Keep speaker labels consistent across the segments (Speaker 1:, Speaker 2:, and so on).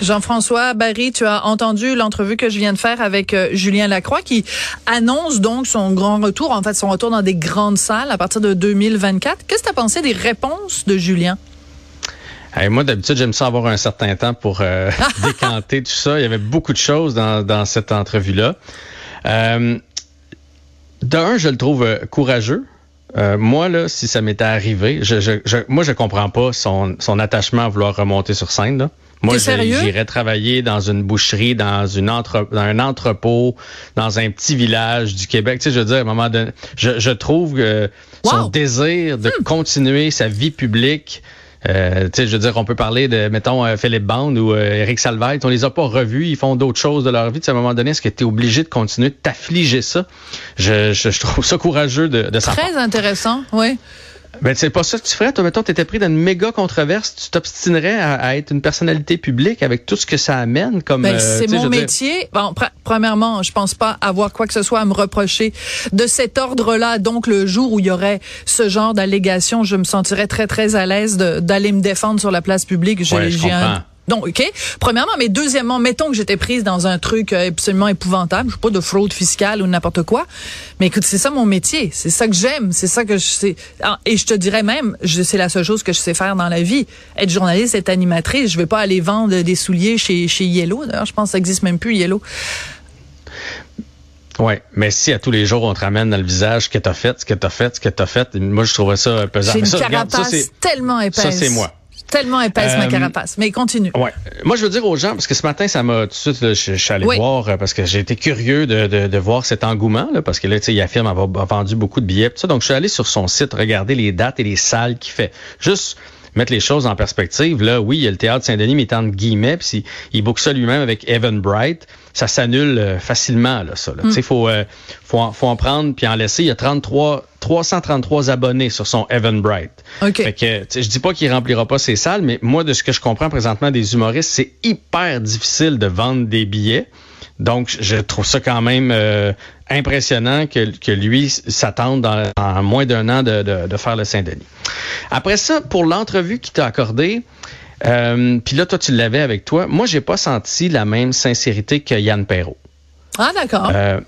Speaker 1: Jean-François Barry, tu as entendu l'entrevue que je viens de faire avec euh, Julien Lacroix qui annonce donc son grand retour, en fait son retour dans des grandes salles à partir de 2024. Qu'est-ce que tu as pensé des réponses de Julien?
Speaker 2: moi, d'habitude, j'aime ça avoir un certain temps pour euh, décanter tout ça. Il y avait beaucoup de choses dans, cette entrevue-là. Euh, D'un, je le trouve euh, courageux. moi, là, si ça m'était arrivé, je, je, moi, je comprends pas son, son attachement à vouloir remonter sur scène. Là. Moi, j'irais travailler dans une boucherie, dans une entre, dans un entrepôt, dans un petit village du Québec. Tu sais, je veux dire, à un moment donné, je, je trouve que son désir de hmm. continuer sa vie publique, euh, tu sais, je veux dire, on peut parler de, mettons, euh, Philippe Bond ou euh, Eric Salvaille. On les a pas revus. Ils font d'autres choses de leur vie. à un moment donné, est-ce que tu es obligé de continuer de t'affliger ça? Je, je, je, trouve ça courageux de, de
Speaker 1: Très intéressant, oui.
Speaker 2: Ben, c'est pas ça que tu ferais. Toi, mettons, t'étais pris dans une méga controverse. Tu t'obstinerais à, être une personnalité publique avec tout ce que ça amène comme.
Speaker 1: Ben, euh, c'est mon métier. Bon, premièrement, je pense pas avoir quoi que ce soit à me reprocher de cet ordre-là. Donc, le jour où il y aurait ce genre d'allégation, je me sentirais très, très à l'aise d'aller me défendre sur la place publique.
Speaker 2: J'ai, je comprends.
Speaker 1: Donc, OK. Premièrement, mais deuxièmement, mettons que j'étais prise dans un truc euh, absolument épouvantable, je sais pas de fraude fiscale ou n'importe quoi. Mais écoute, c'est ça mon métier, c'est ça que j'aime, c'est ça que je sais. Ah, et je te dirais même, c'est la seule chose que je sais faire dans la vie. Être journaliste, être animatrice, je vais pas aller vendre des souliers chez chez Yellow. D'ailleurs, je pense que ça existe même plus Yellow.
Speaker 2: Oui, mais si à tous les jours on te ramène dans le visage ce que t'as fait, ce que t'as fait, ce que t'as fait, moi je trouverais ça pesant.
Speaker 1: J'ai une carapace tellement épaisse.
Speaker 2: Ça c'est moi.
Speaker 1: Tellement épaisse ma euh, carapace. Mais continue.
Speaker 2: Ouais. Moi, je veux dire aux gens, parce que ce matin, ça m'a tout de suite, je, suis allé voir, euh, parce que j'ai été curieux de, de, de, voir cet engouement, là, parce que là, tu sais, il affirme avoir vendu beaucoup de billets, tout ça. Donc, je suis allé sur son site, regarder les dates et les salles qu'il fait. Juste mettre les choses en perspective, là, oui, il y a le théâtre Saint-Denis, mais en guillemets, puis il book ça lui-même avec Evan Bright. Ça s'annule euh, facilement, là, ça. Il mm. faut, euh, faut, en, faut en prendre puis en laisser. Il y a 33, 333 abonnés sur son Evan Bright.
Speaker 1: OK.
Speaker 2: Fait que, je dis pas qu'il remplira pas ses salles, mais moi, de ce que je comprends présentement des humoristes, c'est hyper difficile de vendre des billets. Donc, je trouve ça quand même euh, impressionnant que, que lui s'attende en moins d'un an de, de, de, faire le Saint-Denis. Après ça, pour l'entrevue qu'il t'a accordée, euh, puis là, toi, tu l'avais avec toi. Moi, j'ai pas senti la même sincérité que Yann Perrault.
Speaker 1: Ah, d'accord.
Speaker 2: Euh,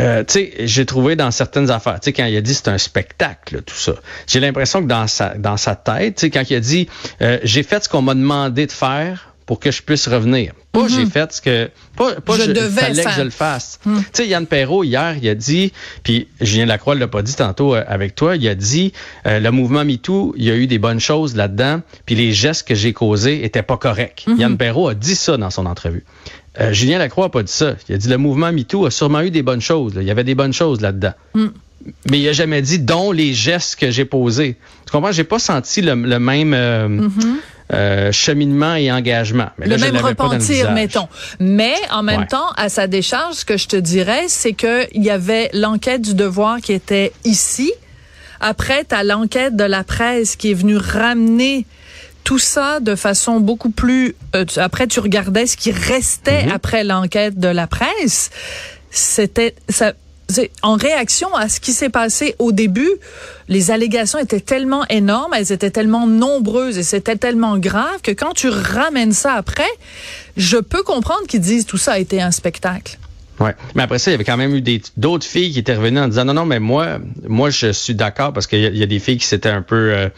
Speaker 2: euh, tu sais, j'ai trouvé dans certaines affaires, tu sais, quand il a dit c'est un spectacle, tout ça, j'ai l'impression que dans sa, dans sa tête, tu sais, quand il a dit j'ai fait ce qu'on m'a demandé de faire, pour que je puisse revenir. Pas j'ai mhm. fait ce que pas, pas
Speaker 1: je, devais
Speaker 2: fallait
Speaker 1: que
Speaker 2: je le fasse. Hmm. Tu sais Yann Perrault hier, il a dit puis Julien Lacroix l'a pas dit tantôt euh, avec toi, il a dit euh, le mouvement MeToo, il y a eu des bonnes choses là-dedans, puis les gestes que j'ai causés étaient pas corrects. Mhm. Yann Perrault a dit ça dans son entrevue. Euh, Julien Lacroix a pas dit ça. Il a dit le mouvement MeToo a sûrement eu des bonnes choses. Il y avait des bonnes choses là-dedans. Hmm. Mais il a jamais dit dont les gestes que j'ai posés. Tu comprends? J'ai pas senti le, même mhm. Euh, cheminement et engagement.
Speaker 1: Mais le même repentir, mettons. Mais en même temps, à sa décharge, ce que je te dirais, c'est que il y avait l'enquête du devoir qui était ici. Après, tu as l'enquête de la presse qui est venue ramener tout ça de façon beaucoup plus. Euh, après, tu regardais ce qui restait mm-hmm. après l'enquête de la presse. C'était ça en réaction à ce qui s'est passé au début, les allégations étaient tellement énormes, elles étaient tellement nombreuses et c'était tellement grave que quand tu ramènes ça après, je peux comprendre qu'ils disent tout ça a été un spectacle.
Speaker 2: Ouais. Mais après ça, il y avait quand même eu des d'autres filles qui étaient revenues en disant non, non, mais moi, moi, je suis d'accord parce qu'il y, y, a des filles qui s'étaient un peu euh,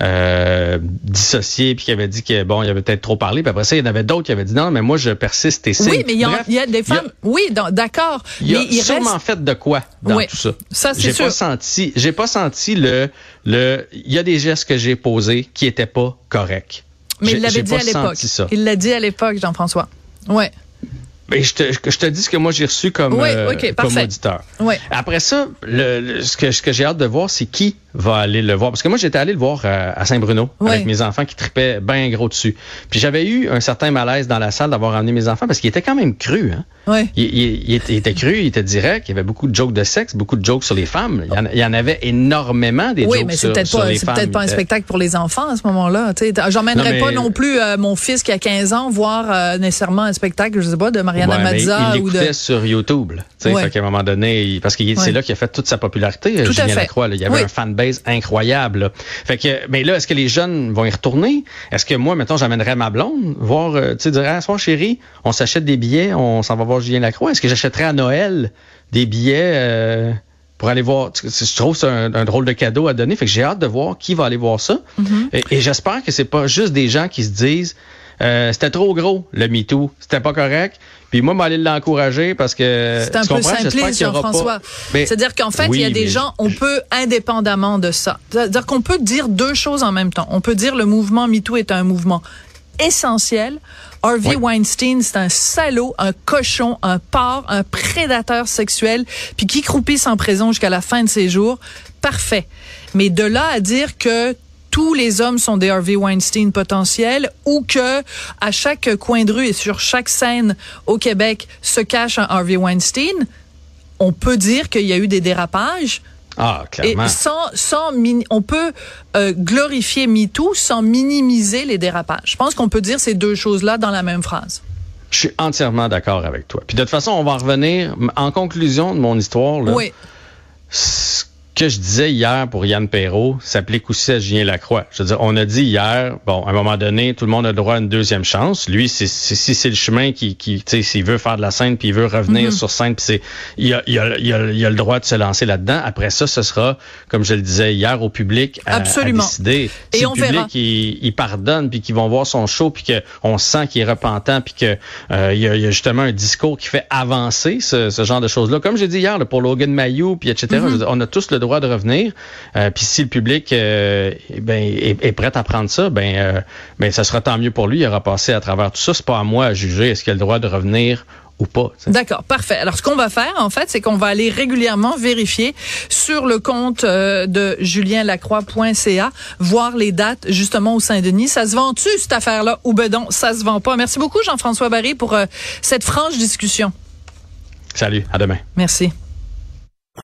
Speaker 2: euh, dissociées puis qui avaient dit que bon, il y avait peut-être trop parlé. Puis après ça, il y en avait d'autres qui avaient dit non, mais moi, je persiste et c'est.
Speaker 1: Oui, mais il y, a, y a des femmes. A, oui, d'accord.
Speaker 2: Il y a
Speaker 1: mais il
Speaker 2: sûrement
Speaker 1: reste...
Speaker 2: fait de quoi dans
Speaker 1: oui,
Speaker 2: tout ça.
Speaker 1: Ça, c'est
Speaker 2: J'ai
Speaker 1: sûr.
Speaker 2: pas senti. J'ai pas senti le le. Il y a des gestes que j'ai posés qui étaient pas corrects.
Speaker 1: Mais il l'avait dit à l'époque. Il l'a dit à l'époque, Jean-François. Ouais.
Speaker 2: Mais je te, je te dis ce que moi j'ai reçu comme,
Speaker 1: Oui,
Speaker 2: euh,
Speaker 1: ok,
Speaker 2: comme auditeur.
Speaker 1: Oui.
Speaker 2: Après ça, le, le- ce que, ce que j'ai hâte de voir, c'est qui va aller le voir. Parce que moi, j'étais allé le voir à, à Saint-Bruno
Speaker 1: Oui.
Speaker 2: avec mes enfants qui tripaient bien gros dessus. Puis j'avais eu un certain malaise dans la salle d'avoir amené mes enfants parce qu'il était quand même cru. Hein?
Speaker 1: Ouais.
Speaker 2: Il, il- il était, il était cru, il était direct, il y avait beaucoup de jokes de sexe, beaucoup de jokes sur les femmes. Il y en, il y en avait énormément des
Speaker 1: Oui,
Speaker 2: jokes
Speaker 1: mais c'est
Speaker 2: sur,
Speaker 1: peut-être
Speaker 2: sur
Speaker 1: pas,
Speaker 2: les
Speaker 1: c'est
Speaker 2: femmes.
Speaker 1: peut-être pas un spectacle pour les enfants à ce moment-là. J'emmènerais
Speaker 2: mais-
Speaker 1: pas non plus euh, mon fils qui a 15 ans voir euh, nécessairement un spectacle, je sais pas, de
Speaker 2: Ouais,
Speaker 1: Mazza
Speaker 2: il
Speaker 1: ou de.
Speaker 2: sur YouTube. sais,
Speaker 1: Ouais.
Speaker 2: Qu'à un moment donné, il- parce que c'est là qu'il a fait toute sa popularité,
Speaker 1: Tout à
Speaker 2: Julien. Lacroix. là. Il y avait
Speaker 1: Oui.
Speaker 2: un fanbase incroyable. là. Fait que, mais là, est-ce que les jeunes vont y retourner? Est-ce que moi, mettons, j'amènerais ma blonde voir, euh, tu sais, dire, ah, soir, chérie, on s'achète des billets, on s'en va voir Julien Lacroix. Est-ce que j'achèterais à Noël des billets euh, pour aller voir? Je trouve que c'est un, un drôle de cadeau à donner. Fait que j'ai hâte de voir qui va aller voir ça.
Speaker 1: Mm-hmm.
Speaker 2: Et, et j'espère que c'est pas juste des gens qui se disent, euh, c'était trop gros, le MeToo. C'était pas correct. Puis moi, m'aller l'encourager parce que.
Speaker 1: C'est un peu simpliste, Jean-François. C'est-à-dire qu'en fait,
Speaker 2: Oui,
Speaker 1: il y a des
Speaker 2: mais-
Speaker 1: gens, on peut, indépendamment de ça, c'est-à-dire qu'on peut dire deux choses en même temps. On peut dire le mouvement MeToo est un mouvement essentiel. Harvey
Speaker 2: Oui.
Speaker 1: Weinstein, c'est un salaud, un cochon, un porc, un prédateur sexuel, puis qui croupisse en prison jusqu'à la fin de ses jours. Parfait. Mais de là à dire que tous les hommes sont des Harvey Weinstein potentiels ou que à chaque coin de rue et sur chaque scène au Québec se cache un Harvey Weinstein, on peut dire qu'il y a eu des dérapages.
Speaker 2: Ah,
Speaker 1: Et
Speaker 2: clairement.
Speaker 1: sans, sans mini- on peut euh, glorifier MeToo sans minimiser les dérapages. Je pense qu'on peut dire ces deux choses-là dans la même phrase.
Speaker 2: Je suis entièrement d'accord avec toi. Puis de toute façon, on va en revenir. En conclusion de mon histoire, là,
Speaker 1: Oui,
Speaker 2: que je disais hier pour Yann Perrault s'applique aussi à Julien Lacroix. Je veux dire, on a dit hier, bon, à un moment donné, tout le monde a le droit à une deuxième chance. Lui, c'est- c'est- si c'est le chemin qui, qui tu sais, s'il veut faire de la scène puis il veut revenir sur scène, puis c'est, il a, il, a, il, a, il a le droit de se lancer là-dedans. Après ça, ce sera, comme je le disais hier, au public à, à
Speaker 1: Absolument.
Speaker 2: décider.
Speaker 1: Et
Speaker 2: si
Speaker 1: on
Speaker 2: le public
Speaker 1: verra.
Speaker 2: il, il pardonne puis qu'ils vont voir son show puis qu'on sent qu'il est repentant puis que euh, y a, justement un discours qui fait avancer ce, ce genre de choses là comme j'ai dit hier là, pour Logan Mayou puis etc je veux dire, on a tous le droit de revenir Euh, puis si le public euh, eh ben, est, est prêt à prendre ça ben euh, ben ça sera tant mieux pour lui il aura passé à travers tout ça c'est pas à moi à juger est-ce qu'il a le droit de revenir ou pas
Speaker 1: d'accord, parfait. Alors, ce qu'on va faire, en fait, c'est qu'on va aller régulièrement vérifier sur le compte euh, de julienlacroix.ca, voir les dates, justement, au Saint-Denis. Ça se vend-tu, cette affaire-là, ou ben non, ça se vend pas? Merci beaucoup, Jean-François Barry, pour euh, cette franche discussion.
Speaker 2: salut à demain
Speaker 1: Merci.